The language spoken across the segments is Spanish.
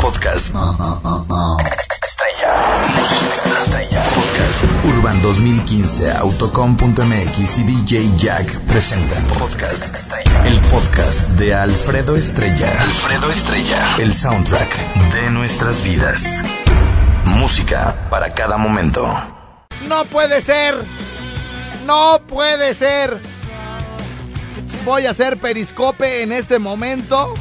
Podcast. Estrella. Música estrella. Podcast. Urban 2015, Autocom.mx y DJ Jack presentan. Podcast Estrella. El podcast de Alfredo Estrella. Alfredo Estrella. El soundtrack de nuestras vidas. Música para cada momento. No puede ser. No puede ser. Voy a hacer periscope en este momento.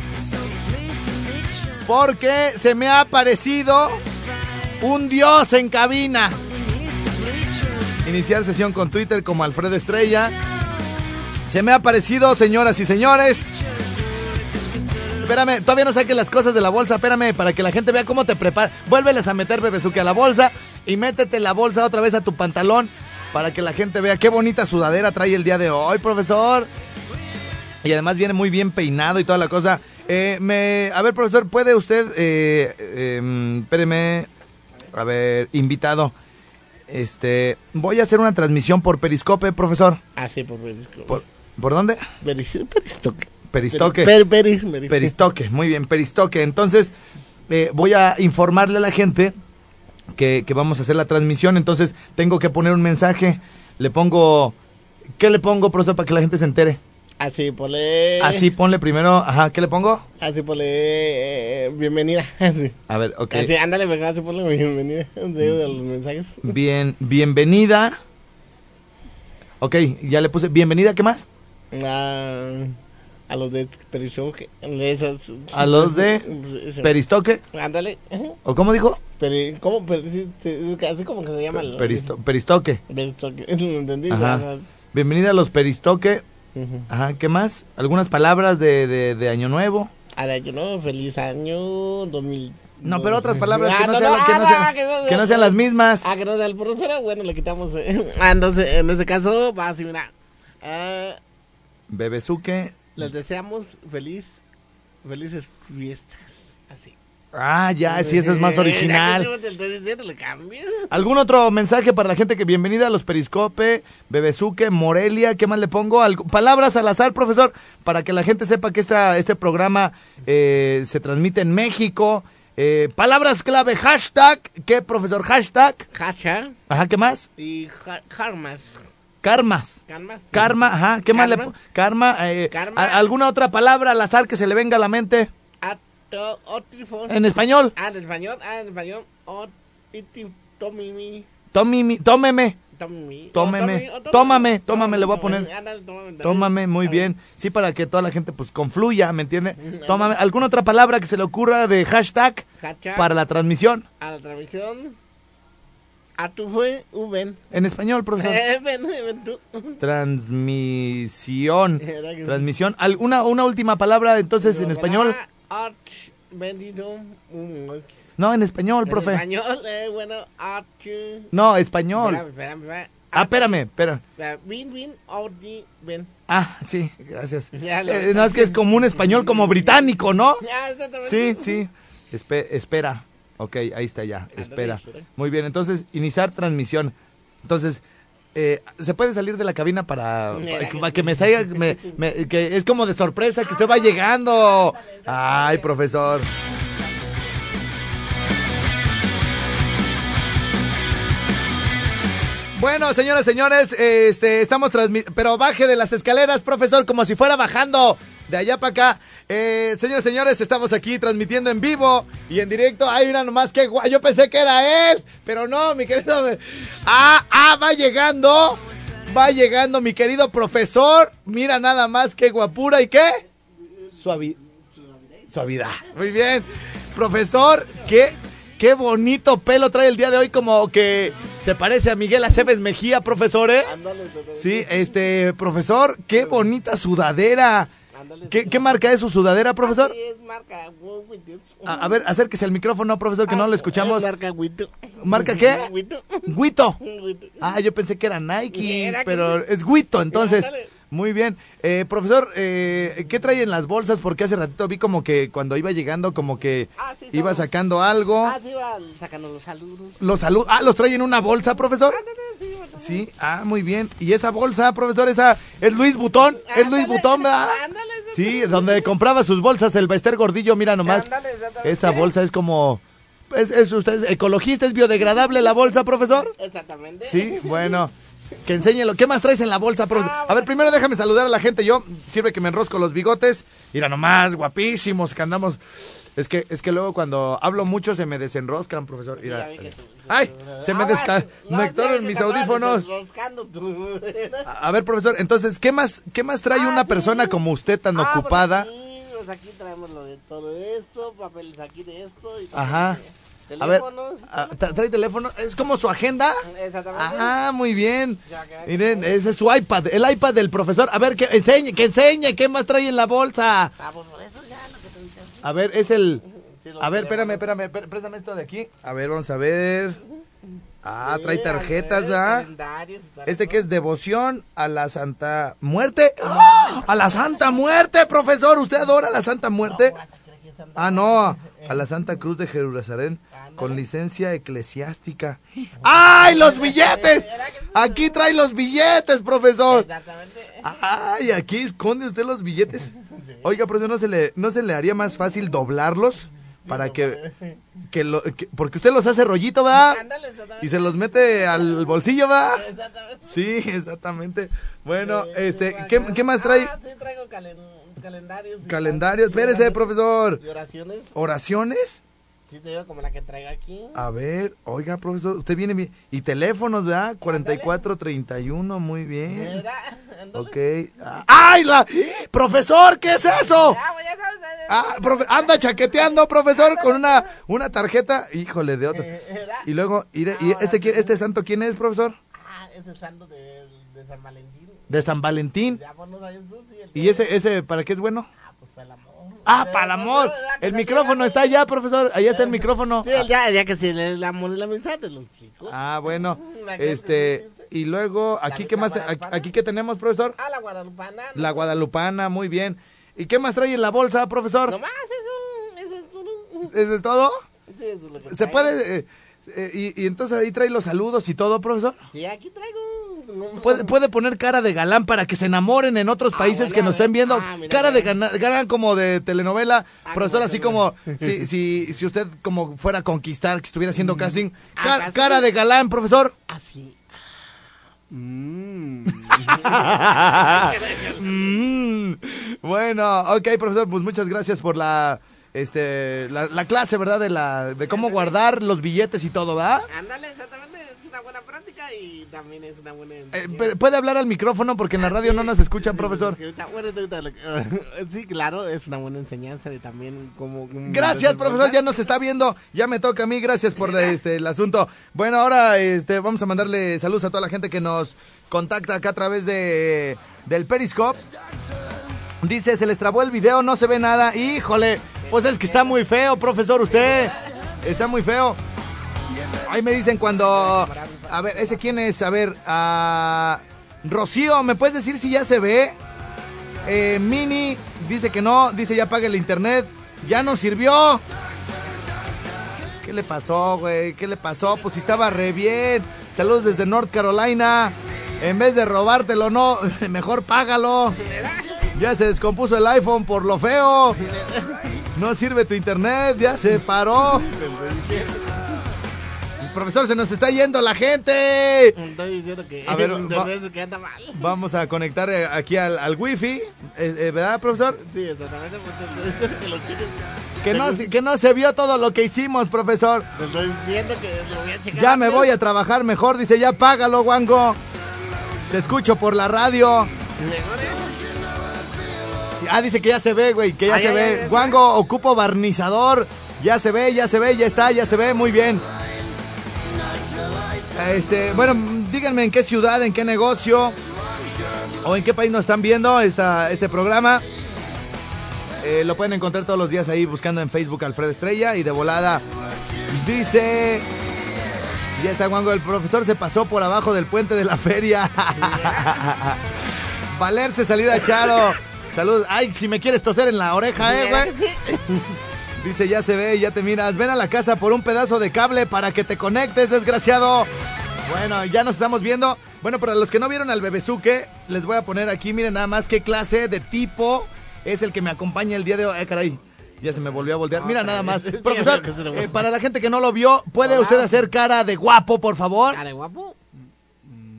Porque se me ha aparecido un dios en cabina. Iniciar sesión con Twitter como Alfredo Estrella. Se me ha aparecido, señoras y señores. Espérame, todavía no saques las cosas de la bolsa. Espérame, para que la gente vea cómo te preparas. Vuélveles a meter Bebezuque a la bolsa y métete la bolsa otra vez a tu pantalón para que la gente vea qué bonita sudadera trae el día de hoy, profesor. Y además viene muy bien peinado y toda la cosa. Eh, me, a ver, profesor, ¿puede usted, eh, eh, espéreme, a ver, invitado, este, voy a hacer una transmisión por Periscope, profesor. Ah, sí, por Periscope. ¿Por, ¿por dónde? Peris- Peristoque. Peristoque. Per- peris- peris- Peristoque, muy bien, Peristoque. Entonces, eh, voy a informarle a la gente que, que vamos a hacer la transmisión. Entonces, tengo que poner un mensaje. Le pongo. ¿Qué le pongo, profesor, para que la gente se entere? Así, ponle. Así, ponle primero. Ajá, ¿qué le pongo? Así, ponle. eh, bienvenida. Así. A ver, ok. Así, ándale, mejor así ponle bienvenida. De, los mensajes. Bien, bienvenida. Ok, ya le puse bienvenida, ¿qué más? A, a los de Peristoque. A los de. Peristoque. Ándale. ¿O cómo dijo? Peri- ¿Cómo? Peri- así como que se llama. Peristo- peristoque. Peristoque. ¿Lo entendí? Ajá. Bienvenida a los Peristoque. Ujú. Ajá, ¿qué más? ¿Algunas palabras de, de, de Año Nuevo? A la que no, feliz año 2000. No, pero otras palabras que Ah, no, sean, ah, sean, sean las mismas. Ah, que no sea el puro, pero bueno, le quitamos. eh. Ah, entonces, en este caso, va así, mira. Ah, Bebezuque. les deseamos feliz, felices fiestas. Ah, ya, sí, eso es más Eh, original. ¿Algún otro mensaje para la gente que bienvenida a los Periscope, Bebezuque, Morelia? ¿Qué más le pongo? Algo- palabras al azar, profesor, para que la gente sepa que esta, este programa eh, se transmite en México. Eh, palabras clave, hashtag. ¿Qué, profesor? Hashtag. Ajá, ¿qué más? y karmas. Karmas. Karmas. Karma, ajá. ¿Qué más le Karma. pongo? Karma. eh, Karma. ¿Alguna otra palabra al azar que se le venga a la mente? En español. Ah, en español. Ah, en español. Tomimi. Tómimi- tómeme. Tómame. Tómeme. O Tómame, tómame, le voy a poner. Tómame. Tómame, muy bien. Sí, para que toda la gente pues confluya, ¿me entiende? Tómame. ¿Alguna otra palabra que se le ocurra de hashtag para la transmisión? A la transmisión. A tu fue, Uben. En español, profesor. Eh, tú. Transmisión. Transmisión. ¿Alguna una última palabra entonces en español? Art, bendito. um, No, en español, En profe. español, eh, bueno, art. No, español. Espérame, espérame, espérame. Ah, espérame. Espera, Win, win, audi, ven. Ah, sí, gracias. Ya Eh, no, es que es como un español como británico, ¿no? Ya. Sí, sí. Espe- espera. Ok, ahí está ya. Espera. Muy bien, entonces, iniciar transmisión. Entonces, eh, ¿se puede salir de la cabina para, para que- para que me salga? me- me- que es como de sorpresa que usted va llegando. Ay, profesor. Bueno, señoras, señores, este, estamos transmitiendo, pero baje de las escaleras, profesor, como si fuera bajando de allá para acá. Eh, señores, señores, estamos aquí transmitiendo en vivo y en directo. Hay una nomás que guay. Yo pensé que era él, pero no, mi querido. Ah, ah, va llegando. Va llegando mi querido profesor. Mira nada más qué guapura y qué. Suavi- Suavidad. Muy bien. Profesor, qué, qué bonito pelo trae el día de hoy, como que se parece a Miguel Aceves Mejía, profesor, ¿eh? Sí, este, profesor, qué bonita sudadera. ¿Qué, marca es su sudadera, profesor? Sí, es marca Wito. A, a ver, acérquese al micrófono, profesor, que no lo escuchamos. Es marca Wito. ¿Marca qué? Wito. Guito. Wito. Ah, yo pensé que era Nike, pero es Guito, entonces. Muy bien. Eh, profesor, eh, ¿qué trae en las bolsas? Porque hace ratito vi como que cuando iba llegando, como que Ah, sí, iba sacando algo. Ah, sí, va sacando los saludos. Los salud. Ah, ¿los trae en una bolsa, profesor? Sí, ah, muy bien. ¿Y esa bolsa, profesor, esa es Luis Butón? ¿Es Luis Butón, verdad? ándale, Sí, donde compraba sus bolsas el Bester Gordillo, mira nomás. Ándale. Esa bolsa es como... ¿Es, es usted es ecologista? ¿Es biodegradable la bolsa, profesor? Exactamente. Sí, bueno. Que enséñelo. ¿Qué más traes en la bolsa, profesor? Ah, A ver, primero déjame saludar a la gente. Yo sirve que me enrosco los bigotes. Mira nomás, guapísimos que andamos. Es que, es que luego cuando hablo mucho se me desenroscan, profesor. Mira. tú- Ay, se me Ah, desconectaron mis audífonos. A a ver, profesor, entonces, ¿qué más, qué más trae Ah, una sí. persona como usted tan Ah, pues ocupada? aquí, pues aquí traemos lo de todo esto, papeles aquí de esto. Y Ajá. de A ver, Teléfonos. tra- ¿trae teléfono? ¿Es como su agenda? Exactamente. Ah, muy bien. Ya, ya, ya. Miren, ese es su iPad, el iPad del profesor. A ver, que enseñe, que enseñe, ¿qué más trae en la bolsa? Ah, pues por eso ya lo que te dije. A ver, es el... A ver, espérame, espérame, espérame, préstame esto de aquí. A ver, vamos a ver. Ah, trae tarjetas, ¿verdad? Este que es devoción a la Santa Muerte. ¡Ah! A la Santa Muerte, profesor. ¿Usted adora a la Santa Muerte? Ah, no, a la Santa Cruz de Jerusalén con licencia eclesiástica. ¡Ay, los billetes! Aquí trae los billetes, profesor. Exactamente. Ay, aquí esconde usted los billetes. Oiga, profesor, ¿no se le, no se le haría más fácil doblarlos? Para que, que lo, que- porque usted los hace rollito, exactamente. Y se los mete al bolsillo. Exactamente. Sí, exactamente. Bueno, este, ¿qué, más trae? Ah, sí, traigo calen- calendarios. y Calendario. tal. Espérese, profesor. Y oraciones. ¿Oraciones? Sí, te digo como la que traigo aquí. A ver, oiga, profesor, usted viene bien. Y teléfonos, ¿verdad? 4431, muy bien. ¿Verdad? Ok. ¡Ay, la! ¡Profesor, qué es eso! Ah, pues ya sabes. eh, Ah, profe- anda chaqueteando, profesor, con una, una tarjeta. Híjole, de otro. ¿verdad? Y luego, y, y este, este santo, ¿quién es, profesor? Ah, es el santo de, de San Valentín. De San Valentín. Ya, pues no sabes tú, sí. el ¿Y ese, ese, para qué es bueno? Ah, para el amor. El micrófono está allá, profesor. Allá está el micrófono. Sí, ya, ya que si el amor y la amistad te lo explico. Ah, bueno. Este, y luego, aquí, ¿qué más? aquí, ¿qué tenemos, profesor? Ah, la guadalupana. La guadalupana, muy bien. ¿Y qué más trae en la bolsa, profesor? Nomás eso, eso es todo. ¿Eso es todo? Sí, eso es lo que ¿Se puede...? eh, eh, y, y entonces ahí trae los saludos y todo, profesor. Sí, aquí traigo. ¿Puede, puede poner cara de galán para que se enamoren en otros Ah, países bueno, que nos estén viendo. Ah, mira, cara de galán como de telenovela. Ah, profesor, así como si, si, si usted como fuera a conquistar, que estuviera haciendo casting. Ca- casting. cara de galán, profesor. Así. Mm. Mm, bueno, ok, profesor, pues muchas gracias por la este la, la clase, ¿verdad? De la de cómo guardar los billetes y todo, ¿verdad? Ándale, exactamente. Y también es una buena. Eh, puede hablar al micrófono porque en la radio no nos escuchan, profesor. Sí, claro, es una buena enseñanza de también cómo. cómo Gracias, profesor, ya nos está viendo, ya me toca a mí, gracias por este el asunto. Bueno, ahora este vamos a mandarle saludos a toda la gente que nos contacta acá a través de del Periscope. Dice, se les trabó el video, no se ve nada. Híjole, pues es que está muy feo, profesor, usted. Está muy feo. Ahí me dicen cuando... A ver, ¿ese quién es? A ver, a... Rocío, ¿me puedes decir si ya se ve? Eh, Mini dice que no, dice ya apague el internet. Ya no sirvió. ¿Qué le pasó, güey? ¿Qué le pasó? Pues si estaba re bien. Saludos desde North Carolina. En vez de robártelo, no, mejor págalo. Ya se descompuso el iPhone por lo feo. No sirve tu internet, ya se paró. Profesor se nos está yendo la gente. Estoy diciendo que. A ver, de va- veces que anda mal. Vamos a conectar eh, aquí al, al wifi, eh, eh, ¿verdad, profesor? Sí, exactamente. Pues, que los chicos. Que no, se- que no se vio todo lo que hicimos, profesor. Te estoy diciendo que lo voy a checar. Ya me voy a trabajar mejor, dice, ya págalo, Wango. Te escucho por la radio. Ah, dice que ya se ve, güey, que ya Ay, se ay, ve. ay. Wango, ocupo barnizador. Ya se ve, ya se ve, ya está, ya se ve, muy bien. Este, bueno, díganme en qué ciudad, en qué negocio o en qué país nos están viendo esta, este programa. Eh, lo pueden encontrar todos los días ahí buscando en Facebook Alfredo Estrella y de volada dice... Ya está Juango, el profesor se pasó por abajo del puente de la feria. Valerse salida Charo. Saludos. Ay, si me quieres toser en la oreja, eh, güey. Dice, ya se ve, ya te miras. Ven a la casa por un pedazo de cable para que te conectes, desgraciado. Bueno, ya nos estamos viendo. Bueno, para los que no vieron al bebezuque, les voy a poner aquí, miren nada más qué clase de tipo es el que me acompaña el día de hoy. Ay, caray. Ya se me volvió a voltear. Mira nada más. Profesor, eh, para la gente que no lo vio, ¿puede usted hacer cara de guapo, por favor? ¿Cara de guapo?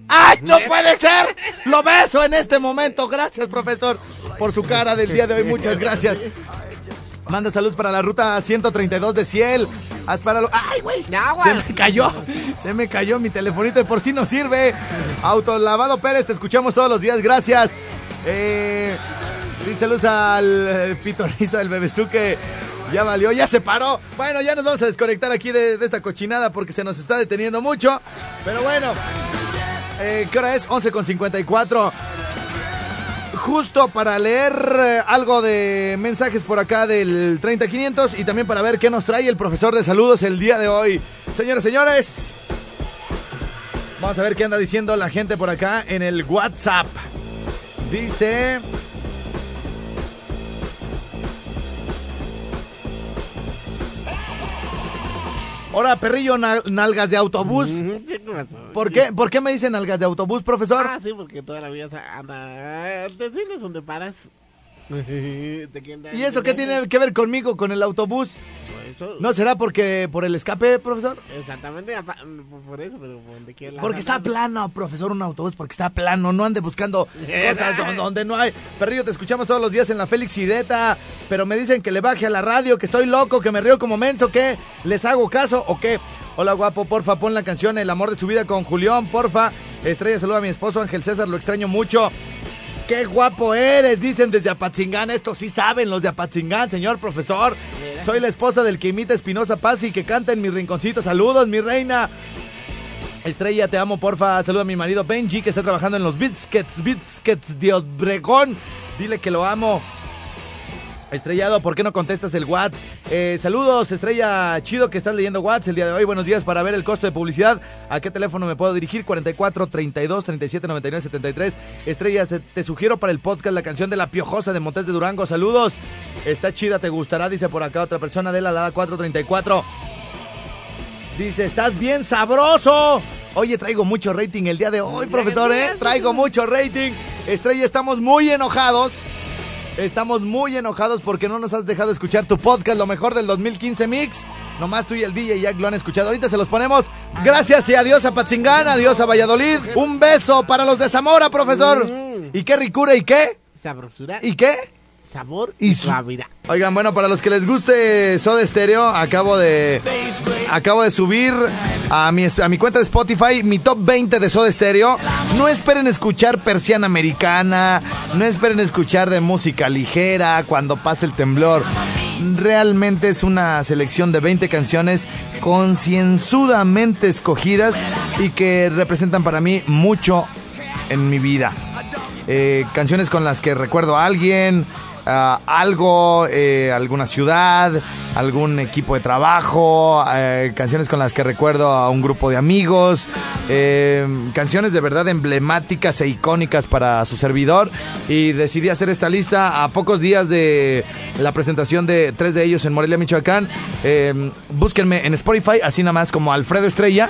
¡Ay, no puede ser! Lo beso en este momento. Gracias, profesor, por su cara del día de hoy. Muchas gracias. Manda saludos para la ruta 132 de Ciel. Haz para lo... ¡Ay, güey! Se me cayó. Se me cayó mi telefonito y por si no sirve. Autolavado Pérez, te escuchamos todos los días. Gracias. Eh, luz al pitoniza del bebezuque. Ya valió, ya se paró. Bueno, ya nos vamos a desconectar aquí de, de esta cochinada porque se nos está deteniendo mucho. Pero bueno, eh, ¿qué hora es? 11 con 54 justo para leer eh, algo de mensajes por acá del 30500 y también para ver qué nos trae el profesor de saludos el día de hoy. Señores, señores, vamos a ver qué anda diciendo la gente por acá en el WhatsApp. Dice... Hola, perrillo, na- nalgas de autobús. ¿Por qué, ¿Por qué me dicen nalgas de autobús, profesor? Ah, sí, porque toda la vida anda. Te tienes donde paras. ¿Y eso qué tiene que ver conmigo, con el autobús? ¿No será porque por el escape, profesor? Exactamente, por eso, pero donde quiera. Porque está plano, profesor, un autobús, porque está plano, no ande buscando cosas don- donde no hay. Perrillo, te escuchamos todos los días en la Félix Ireta, pero me dicen que le baje a la radio, que estoy loco, que me río como menso, que les hago caso o qué. Hola guapo, porfa, pon la canción El amor de su vida con Julián, porfa. Estrella, saluda a mi esposo Ángel César, lo extraño mucho. ¡Qué guapo eres! Dicen desde Apatzingán. Esto sí saben los de Apatzingán, señor profesor. Soy la esposa del que imita Espinosa Paz y que canta en mi rinconcito. Saludos, mi reina. Estrella, te amo, porfa. Saluda a mi marido Benji, que está trabajando en los Biscuits, Biscuits de Obregón. Dile que lo amo. Estrellado, ¿por qué no contestas el WhatsApp? Eh, saludos, Estrella, chido que estás leyendo WhatsApp el día de hoy. Buenos días para ver el costo de publicidad. ¿A qué teléfono me puedo dirigir? 44 32 37 99 73. Estrella, te, te sugiero para el podcast la canción de La Piojosa de Montes de Durango. Saludos. Está chida, te gustará, dice por acá otra persona de la Lada 434. Dice, estás bien sabroso. Oye, traigo mucho rating el día de hoy, profesor, ¿eh? Traigo mucho rating. Estrella, estamos muy enojados. Estamos muy enojados porque no nos has dejado escuchar tu podcast, lo mejor del 2015 Mix. Nomás tú y el DJ Jack lo han escuchado. Ahorita se los ponemos. Gracias y adiós a Patzingán, adiós a Valladolid. Un beso para los de Zamora, profesor. ¿Y qué ricura y qué? Sabrosura, ¿Y qué? Sabor Y y su- suavidad. Oigan, bueno, para los que les guste Soda Stereo, acabo de acabo de subir a mi, a mi cuenta de Spotify mi top 20 de Soda Stereo. No esperen escuchar persiana americana, no esperen escuchar de música ligera cuando pase el temblor. Realmente es una selección de 20 canciones concienzudamente escogidas y que representan para mí mucho en mi vida. Eh, canciones con las que recuerdo a alguien, a algo, eh, alguna ciudad, algún equipo de trabajo, eh, canciones con las que recuerdo a un grupo de amigos, eh, canciones de verdad emblemáticas e icónicas para su servidor y decidí hacer esta lista a pocos días de la presentación de tres de ellos en Morelia, Michoacán. Eh, búsquenme en Spotify, así nada más como Alfredo Estrella.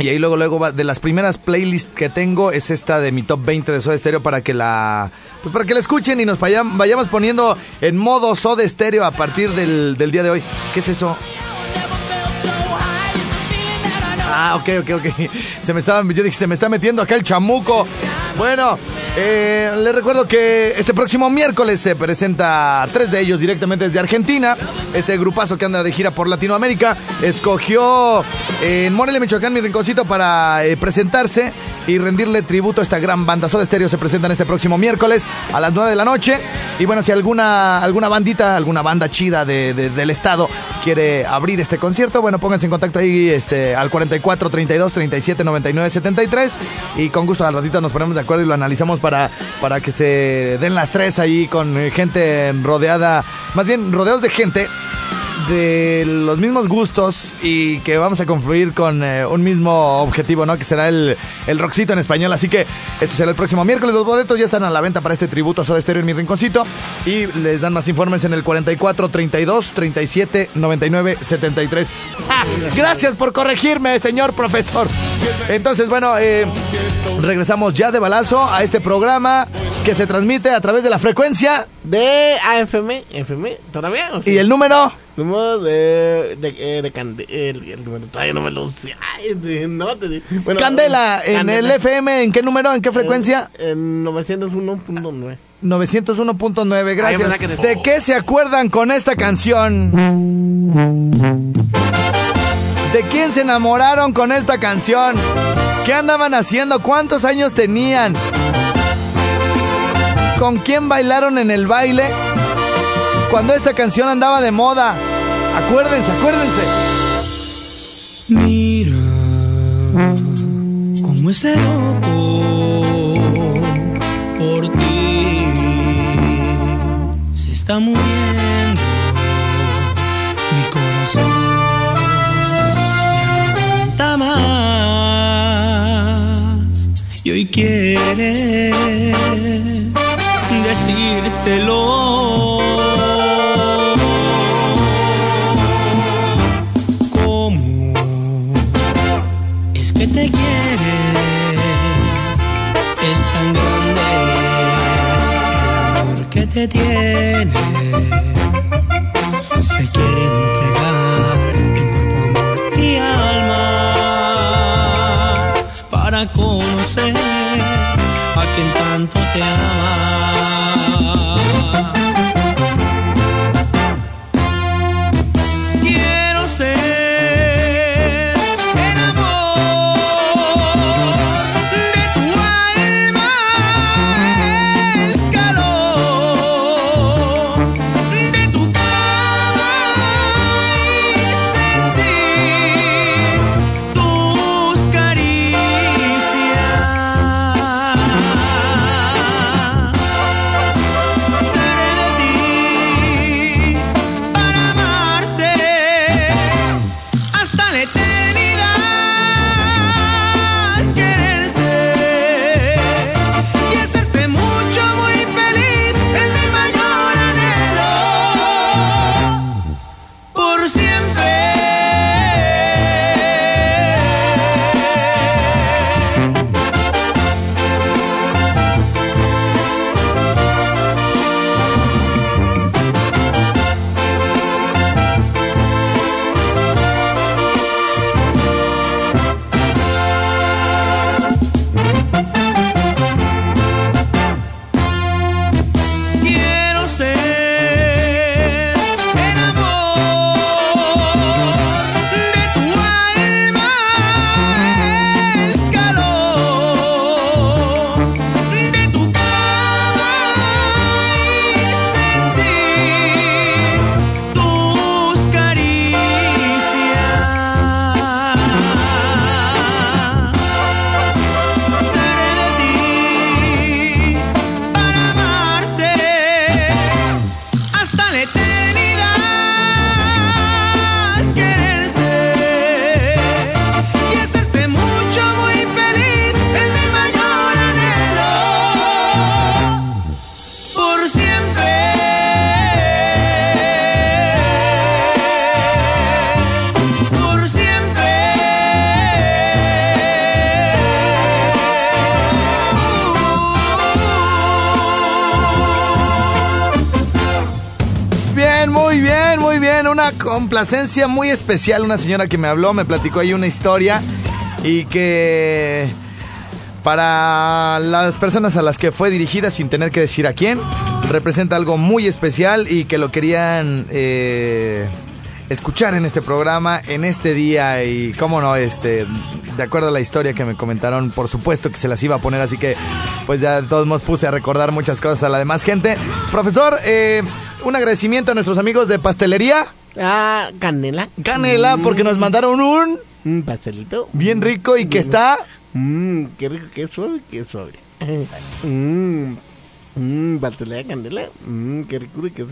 Y ahí luego, luego de las primeras playlists que tengo es esta de mi top 20 de Soda Stereo para que la pues para que la escuchen y nos vayam- vayamos poniendo en modo Soda Stereo a partir del, del día de hoy. ¿Qué es eso? Ah, ok, ok, ok. Se me estaba, yo dije, se me está metiendo acá el chamuco. Bueno, eh, les recuerdo que este próximo miércoles se presenta tres de ellos directamente desde Argentina. Este grupazo que anda de gira por Latinoamérica escogió eh, en Morelia, Michoacán, mi rinconcito para eh, presentarse y rendirle tributo a esta gran banda. Soda Stereo se presentan este próximo miércoles a las 9 de la noche. Y bueno, si alguna, alguna bandita, alguna banda chida de- de- del estado quiere abrir este concierto, bueno, pónganse en contacto ahí este, al 44 32 37 99 73 y con gusto al ratito nos ponemos de acuerdo y lo analizamos para, para que se den las tres ahí con gente rodeada, más bien rodeados de gente de los mismos gustos y que vamos a confluir con eh, un mismo objetivo, ¿no? Que será el, el rockcito en español. Así que esto será el próximo miércoles. Los boletos ya están a la venta para este tributo a Soda Stereo en mi rinconcito. Y les dan más informes en el 44 32 37 99 73. ¡Ah! Gracias por corregirme, señor profesor. Entonces, bueno, eh, regresamos ya de balazo a este programa que se transmite a través de la frecuencia. De AFM, FM, todavía. ¿O sí? ¿Y el número? Número de. de, eh, de Cande- el, el número todavía no me lo sé. Ay, de- no te bueno, Candela, en Candela. el FM, ¿en qué número? ¿En qué frecuencia? En 901.9. 901.9, Ay, gracias. ¿verdad que de- ¿De qué se acuerdan con esta canción? ¿De quién se enamoraron con esta canción? ¿Qué andaban haciendo? ¿Cuántos años tenían? ¿Con quién bailaron en el baile? Cuando esta canción andaba de moda. Acuérdense, acuérdense. Mira cómo este loco por ti se está muriendo y hoy quiere decírtelo. Complacencia muy especial. Una señora que me habló, me platicó ahí una historia y que para las personas a las que fue dirigida, sin tener que decir a quién, representa algo muy especial y que lo querían eh, escuchar en este programa, en este día y, cómo no, este, de acuerdo a la historia que me comentaron, por supuesto que se las iba a poner, así que pues ya de todos modos puse a recordar muchas cosas a la demás gente. Profesor, eh, un agradecimiento a nuestros amigos de Pastelería. Ah, canela. Canela, porque nos mandaron un Un pastelito. bien rico y que está... Mmm, qué rico, qué suave, qué suave. Mmm, mmm, pastel de canela. Mmm, qué rico y qué,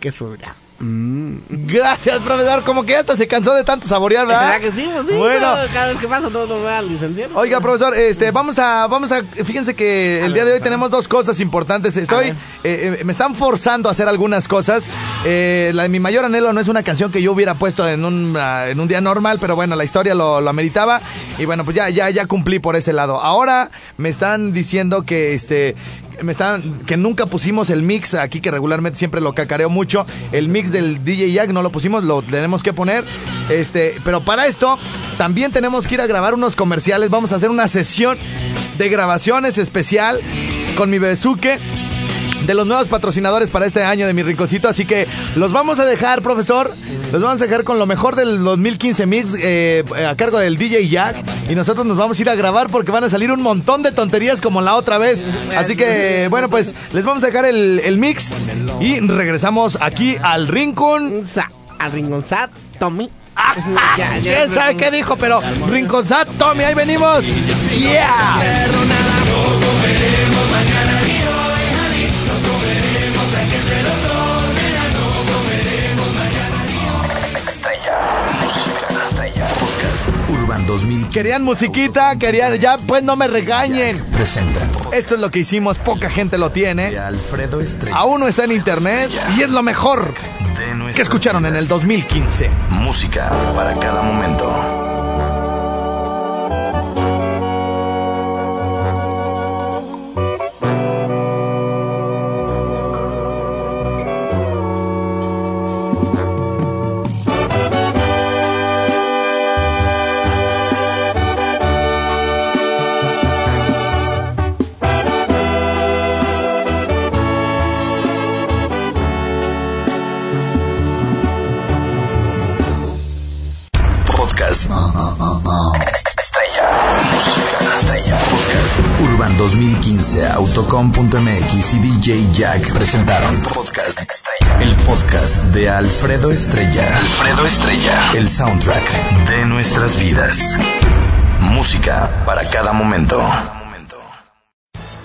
qué suave. Gracias, profesor. Como que ya hasta se cansó de tanto saborear, ¿verdad? ¿Verdad que sí? Pues sí, Bueno. no, cada vez que pasa no, no va al licenciado. Oiga, profesor, este, vamos a, vamos a, fíjense que el día de hoy tenemos dos cosas importantes. Estoy, eh, eh, me están forzando a hacer algunas cosas. Eh, la mi mayor anhelo no es una canción que yo hubiera puesto en un, ah, en un día normal, pero bueno, la historia lo, lo ameritaba y bueno, pues ya, ya, ya cumplí por ese lado. Ahora me están diciendo que, este, me están, que nunca pusimos el mix aquí que regularmente siempre lo cacareo mucho. El mix del DJ Jack no lo pusimos, lo tenemos que poner. Este, pero para esto también tenemos que ir a grabar unos comerciales. Vamos a hacer una sesión de grabaciones especial con mi bebezuque de los nuevos patrocinadores para este año de mi rinconcito. Así que los vamos a dejar, profesor. Los vamos a dejar con lo mejor del 2015 Mix eh, a cargo del DJ Jack. Y nosotros nos vamos a ir a grabar porque van a salir un montón de tonterías como la otra vez. Así que, bueno, pues les vamos a dejar el, el mix y regresamos aquí al rincón. Al ringonzat, Tommy. ¿Quién sabe qué dijo? Pero Rinconzat, Tommy, ahí venimos. Yeah. Querían musiquita, querían. Ya, pues no me regañen. Presenta. Esto es lo que hicimos, poca gente lo tiene. Alfredo Estrella. Aún no está en internet y es lo mejor que escucharon en el 2015. Música para cada momento. 2015, Autocom.mx y DJ Jack presentaron Podcast Estrella. El podcast de Alfredo Estrella. Alfredo Estrella. El soundtrack de nuestras vidas. Música para cada momento.